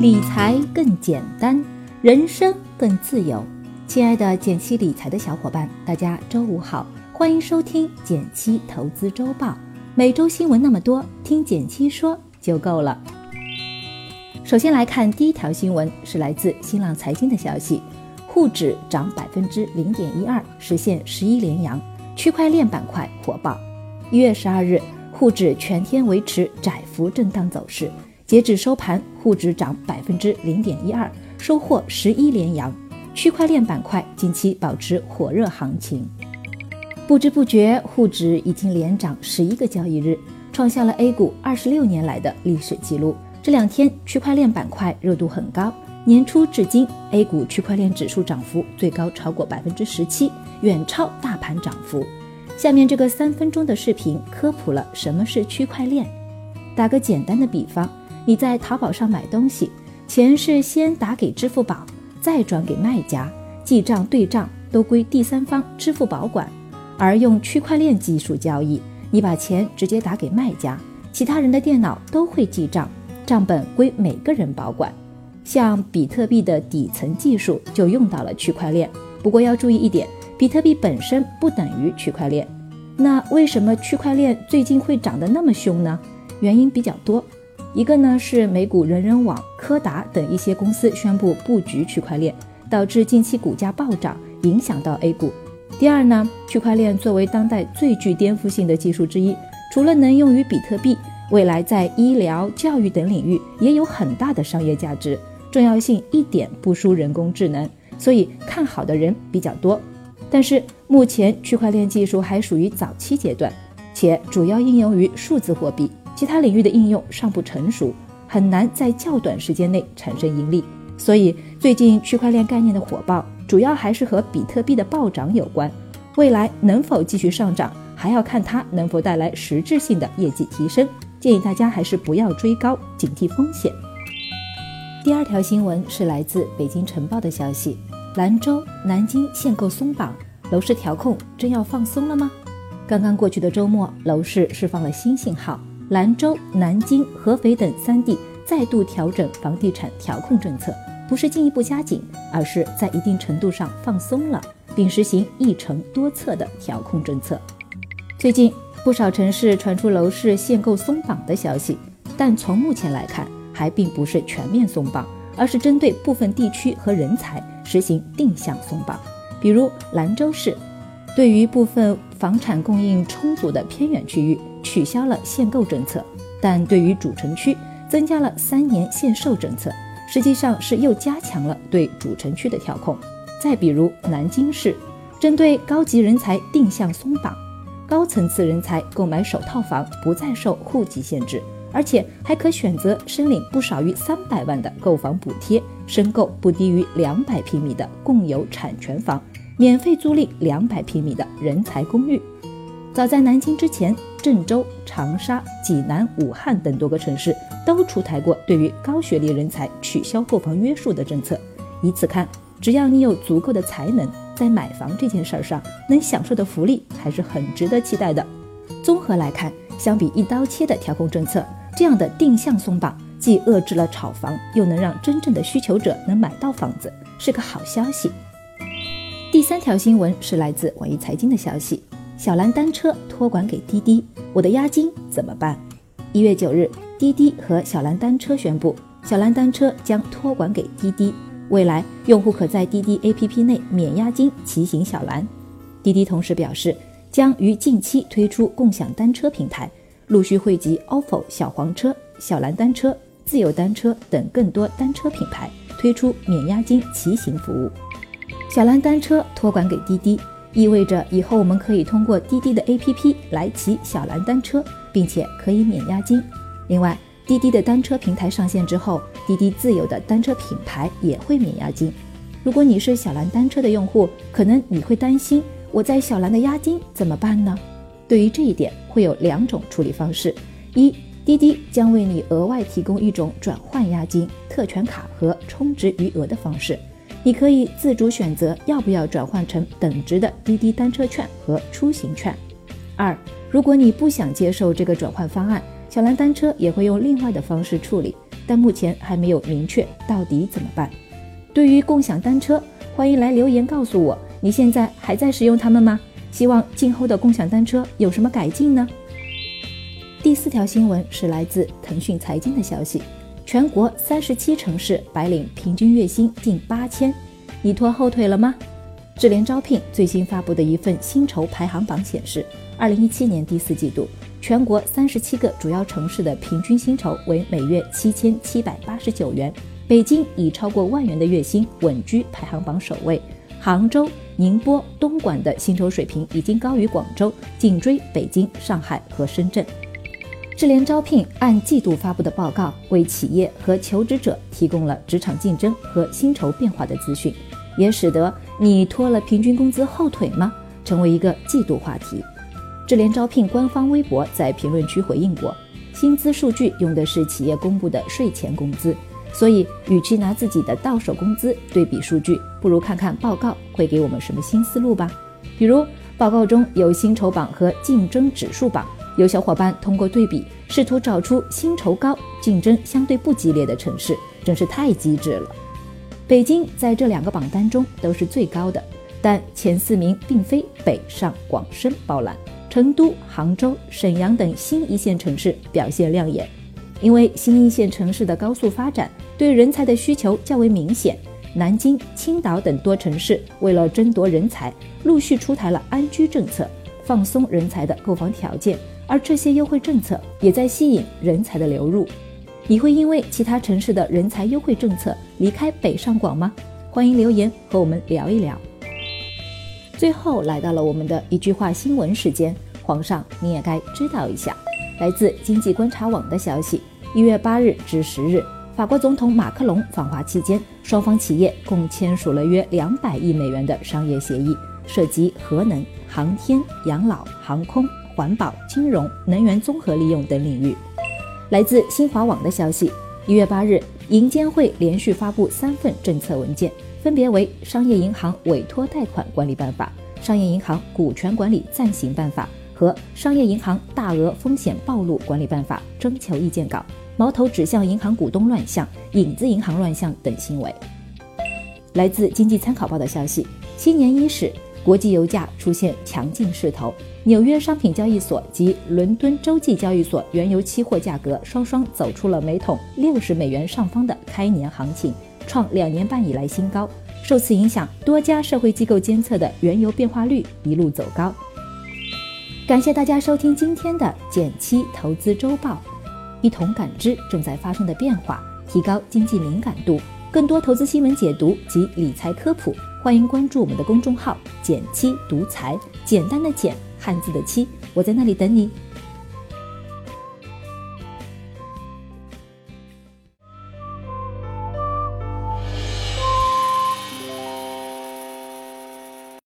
理财更简单，人生更自由。亲爱的减七理财的小伙伴，大家周五好，欢迎收听减七投资周报。每周新闻那么多，听减七说就够了。首先来看第一条新闻，是来自新浪财经的消息：沪指涨百分之零点一二，实现十一连阳，区块链板块火爆。一月十二日。沪指全天维持窄幅震荡走势，截止收盘，沪指涨百分之零点一二，收获十一连阳。区块链板块近期保持火热行情，不知不觉，沪指已经连涨十一个交易日，创下了 A 股二十六年来的历史记录。这两天，区块链板块热度很高，年初至今，A 股区块链指数涨幅最高超过百分之十七，远超大盘涨幅。下面这个三分钟的视频科普了什么是区块链。打个简单的比方，你在淘宝上买东西，钱是先打给支付宝，再转给卖家，记账对账都归第三方支付宝管。而用区块链技术交易，你把钱直接打给卖家，其他人的电脑都会记账，账本归每个人保管。像比特币的底层技术就用到了区块链。不过要注意一点。比特币本身不等于区块链，那为什么区块链最近会涨得那么凶呢？原因比较多，一个呢是美股人人网、柯达等一些公司宣布布局区块链，导致近期股价暴涨，影响到 A 股。第二呢，区块链作为当代最具颠覆性的技术之一，除了能用于比特币，未来在医疗、教育等领域也有很大的商业价值，重要性一点不输人工智能，所以看好的人比较多。但是目前区块链技术还属于早期阶段，且主要应用于数字货币，其他领域的应用尚不成熟，很难在较短时间内产生盈利。所以最近区块链概念的火爆，主要还是和比特币的暴涨有关。未来能否继续上涨，还要看它能否带来实质性的业绩提升。建议大家还是不要追高，警惕风险。第二条新闻是来自北京晨报的消息。兰州、南京限购松绑，楼市调控真要放松了吗？刚刚过去的周末，楼市释放了新信号，兰州、南京、合肥等三地再度调整房地产调控政策，不是进一步加紧，而是在一定程度上放松了，并实行一城多策的调控政策。最近不少城市传出楼市限购松绑的消息，但从目前来看，还并不是全面松绑，而是针对部分地区和人才。实行定向松绑，比如兰州市，对于部分房产供应充足的偏远区域取消了限购政策，但对于主城区增加了三年限售政策，实际上是又加强了对主城区的调控。再比如南京市，针对高级人才定向松绑，高层次人才购买首套房不再受户籍限制。而且还可选择申领不少于三百万的购房补贴，申购不低于两百平米的共有产权房，免费租赁两百平米的人才公寓。早在南京之前，郑州、长沙、济南、武汉等多个城市都出台过对于高学历人才取消购房约束的政策。以此看，只要你有足够的才能，在买房这件事儿上能享受的福利还是很值得期待的。综合来看，相比一刀切的调控政策。这样的定向松绑，既遏制了炒房，又能让真正的需求者能买到房子，是个好消息。第三条新闻是来自网易财经的消息：小蓝单车托管给滴滴，我的押金怎么办？一月九日，滴滴和小蓝单车宣布，小蓝单车将托管给滴滴，未来用户可在滴滴 APP 内免押金骑行小蓝。滴滴同时表示，将于近期推出共享单车平台。陆续汇集 ofo 小黄车、小蓝单车、自由单车等更多单车品牌，推出免押金骑行服务。小蓝单车托管给滴滴，意味着以后我们可以通过滴滴的 APP 来骑小蓝单车，并且可以免押金。另外，滴滴的单车平台上线之后，滴滴自有的单车品牌也会免押金。如果你是小蓝单车的用户，可能你会担心，我在小蓝的押金怎么办呢？对于这一点，会有两种处理方式：一，滴滴将为你额外提供一种转换押金、特权卡和充值余额的方式，你可以自主选择要不要转换成等值的滴滴单车券和出行券；二，如果你不想接受这个转换方案，小蓝单车也会用另外的方式处理，但目前还没有明确到底怎么办。对于共享单车，欢迎来留言告诉我，你现在还在使用它们吗？希望今后的共享单车有什么改进呢？第四条新闻是来自腾讯财经的消息，全国三十七城市白领平均月薪近八千，你拖后腿了吗？智联招聘最新发布的一份薪酬排行榜显示，二零一七年第四季度，全国三十七个主要城市的平均薪酬为每月七千七百八十九元。北京以超过万元的月薪稳居排行榜首位，杭州、宁波、东莞的薪酬水平已经高于广州，紧追北京、上海和深圳。智联招聘按季度发布的报告，为企业和求职者提供了职场竞争和薪酬变化的资讯。也使得你拖了平均工资后腿吗？成为一个季度话题。智联招聘官方微博在评论区回应过，薪资数据用的是企业公布的税前工资，所以与其拿自己的到手工资对比数据，不如看看报告会给我们什么新思路吧。比如报告中有薪酬榜和竞争指数榜，有小伙伴通过对比试图找出薪酬高、竞争相对不激烈的城市，真是太机智了。北京在这两个榜单中都是最高的，但前四名并非北上广深包揽，成都、杭州、沈阳等新一线城市表现亮眼。因为新一线城市的高速发展，对人才的需求较为明显。南京、青岛等多城市为了争夺人才，陆续出台了安居政策，放松人才的购房条件，而这些优惠政策也在吸引人才的流入。你会因为其他城市的人才优惠政策离开北上广吗？欢迎留言和我们聊一聊。最后来到了我们的一句话新闻时间，皇上你也该知道一下。来自经济观察网的消息，一月八日至十日，法国总统马克龙访华期间，双方企业共签署了约两百亿美元的商业协议，涉及核能、航天、养老、航空、环保、金融、能源综合利用等领域。来自新华网的消息，一月八日，银监会连续发布三份政策文件，分别为《商业银行委托贷款管理办法》、《商业银行股权管理暂行办法》和《商业银行大额风险暴露管理办法》征求意见稿，矛头指向银行股东乱象、影子银行乱象等行为。来自经济参考报的消息，新年伊始。国际油价出现强劲势头，纽约商品交易所及伦敦洲际交易所原油期货价格双双走出了每桶六十美元上方的开年行情，创两年半以来新高。受此影响，多家社会机构监测的原油变化率一路走高。感谢大家收听今天的减七投资周报，一同感知正在发生的变化，提高经济敏感度。更多投资新闻解读及理财科普。欢迎关注我们的公众号“简七独裁”，简单的简，汉字的七，我在那里等你。